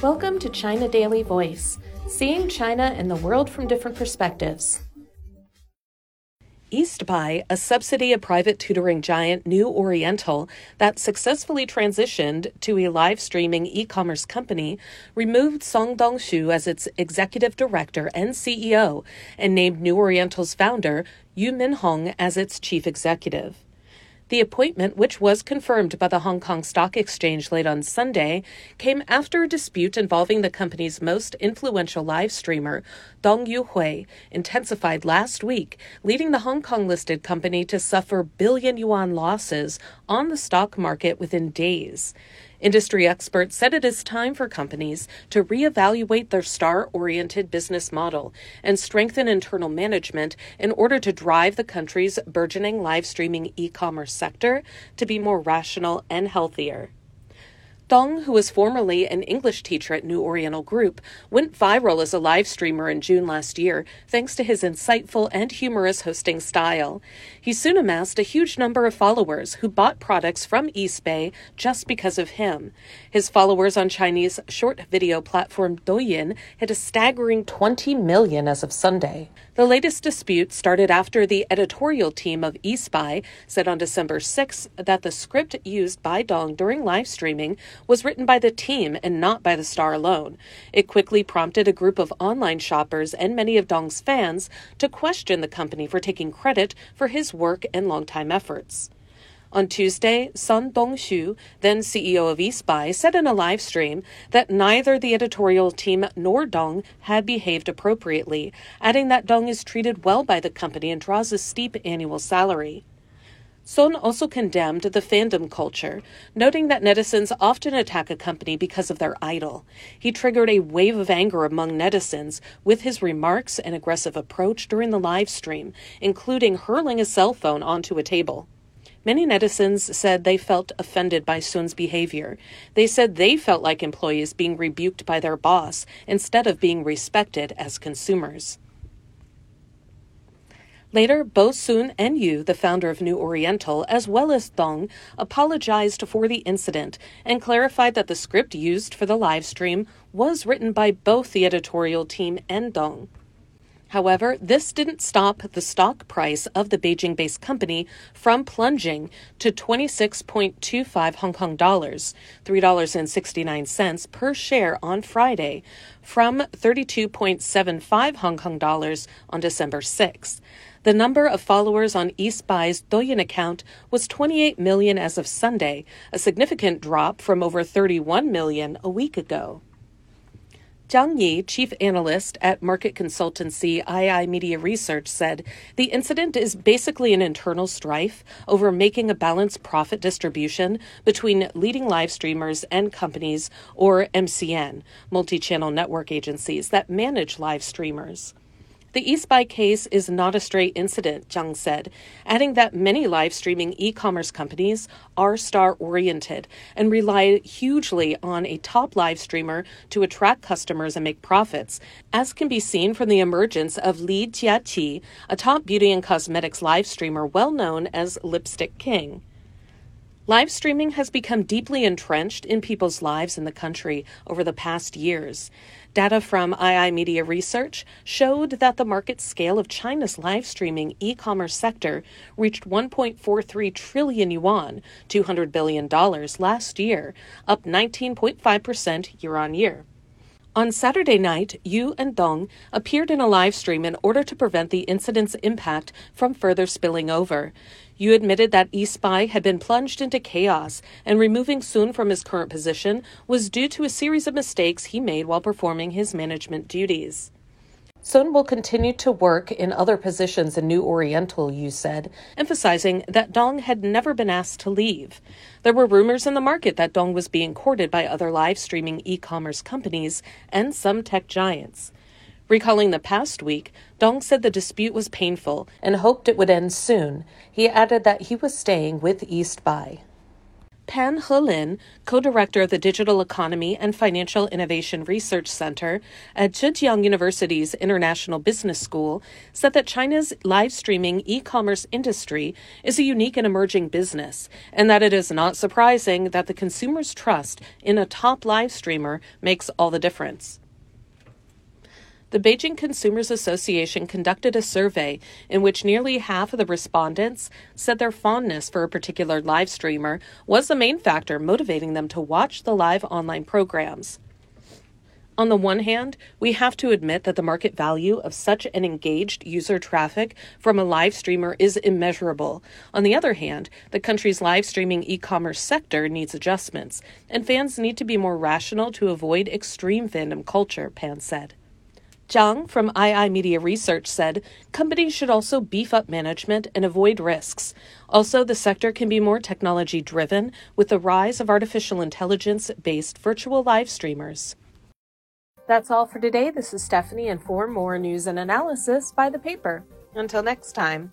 Welcome to China Daily Voice, seeing China and the world from different perspectives. East Buy, a subsidy of private tutoring giant New Oriental that successfully transitioned to a live streaming e commerce company, removed Sun Dongxu as its executive director and CEO and named New Oriental's founder, Yu Minhong, as its chief executive. The appointment, which was confirmed by the Hong Kong Stock Exchange late on Sunday, came after a dispute involving the company's most influential live streamer, Dong Yuhui, intensified last week, leading the Hong Kong listed company to suffer billion yuan losses on the stock market within days. Industry experts said it is time for companies to reevaluate their star oriented business model and strengthen internal management in order to drive the country's burgeoning live streaming e commerce sector to be more rational and healthier. Dong, who was formerly an English teacher at New Oriental Group, went viral as a live streamer in June last year thanks to his insightful and humorous hosting style. He soon amassed a huge number of followers who bought products from East Buy just because of him. His followers on Chinese short video platform Douyin hit a staggering 20 million as of Sunday. The latest dispute started after the editorial team of East Buy said on December 6 that the script used by Dong during live streaming was written by the team and not by the star alone. It quickly prompted a group of online shoppers and many of Dong's fans to question the company for taking credit for his work and longtime efforts. On Tuesday, Sun Dongxu, then CEO of East Buy, said in a live stream that neither the editorial team nor Dong had behaved appropriately, adding that Dong is treated well by the company and draws a steep annual salary. Sun also condemned the fandom culture, noting that netizens often attack a company because of their idol. He triggered a wave of anger among netizens with his remarks and aggressive approach during the live stream, including hurling a cell phone onto a table. Many netizens said they felt offended by Sun's behavior. They said they felt like employees being rebuked by their boss instead of being respected as consumers. Later, Bo Sun and Yu, the founder of New Oriental, as well as Dong, apologized for the incident and clarified that the script used for the live stream was written by both the editorial team and Dong. However, this didn't stop the stock price of the Beijing based company from plunging to 26.25 Hong Kong dollars, $3.69 per share on Friday, from 32.75 Hong Kong dollars on December 6. The number of followers on East Buy's Douyin account was 28 million as of Sunday, a significant drop from over 31 million a week ago. Zhang Yi, chief analyst at market consultancy iiMedia Research, said the incident is basically an internal strife over making a balanced profit distribution between leading live streamers and companies or MCN, multi channel network agencies that manage live streamers. The East Buy case is not a stray incident, Zhang said, adding that many live streaming e commerce companies are star oriented and rely hugely on a top live streamer to attract customers and make profits, as can be seen from the emergence of Li Jiaqi, a top beauty and cosmetics live streamer well known as Lipstick King. Live streaming has become deeply entrenched in people's lives in the country over the past years. Data from iiMedia Research showed that the market scale of China's live streaming e commerce sector reached 1.43 trillion yuan, $200 billion last year, up 19.5% year on year. On Saturday night, Yu and Dong appeared in a live stream in order to prevent the incident's impact from further spilling over. Yu admitted that East Buy had been plunged into chaos, and removing Sun from his current position was due to a series of mistakes he made while performing his management duties. Sun will continue to work in other positions in New Oriental, Yu said, emphasizing that Dong had never been asked to leave. There were rumors in the market that Dong was being courted by other live streaming e commerce companies and some tech giants. Recalling the past week, Dong said the dispute was painful and hoped it would end soon. He added that he was staying with East Eastbuy. Pan Helin, co director of the Digital Economy and Financial Innovation Research Center at Zhejiang University's International Business School, said that China's live streaming e commerce industry is a unique and emerging business, and that it is not surprising that the consumer's trust in a top live streamer makes all the difference the Beijing Consumers Association conducted a survey in which nearly half of the respondents said their fondness for a particular live streamer was the main factor motivating them to watch the live online programs. On the one hand, we have to admit that the market value of such an engaged user traffic from a live streamer is immeasurable. On the other hand, the country's live streaming e commerce sector needs adjustments, and fans need to be more rational to avoid extreme fandom culture, Pan said. Zhang from iiMedia Research said companies should also beef up management and avoid risks. Also, the sector can be more technology driven with the rise of artificial intelligence based virtual live streamers. That's all for today. This is Stephanie, and for more news and analysis, buy the paper. Until next time.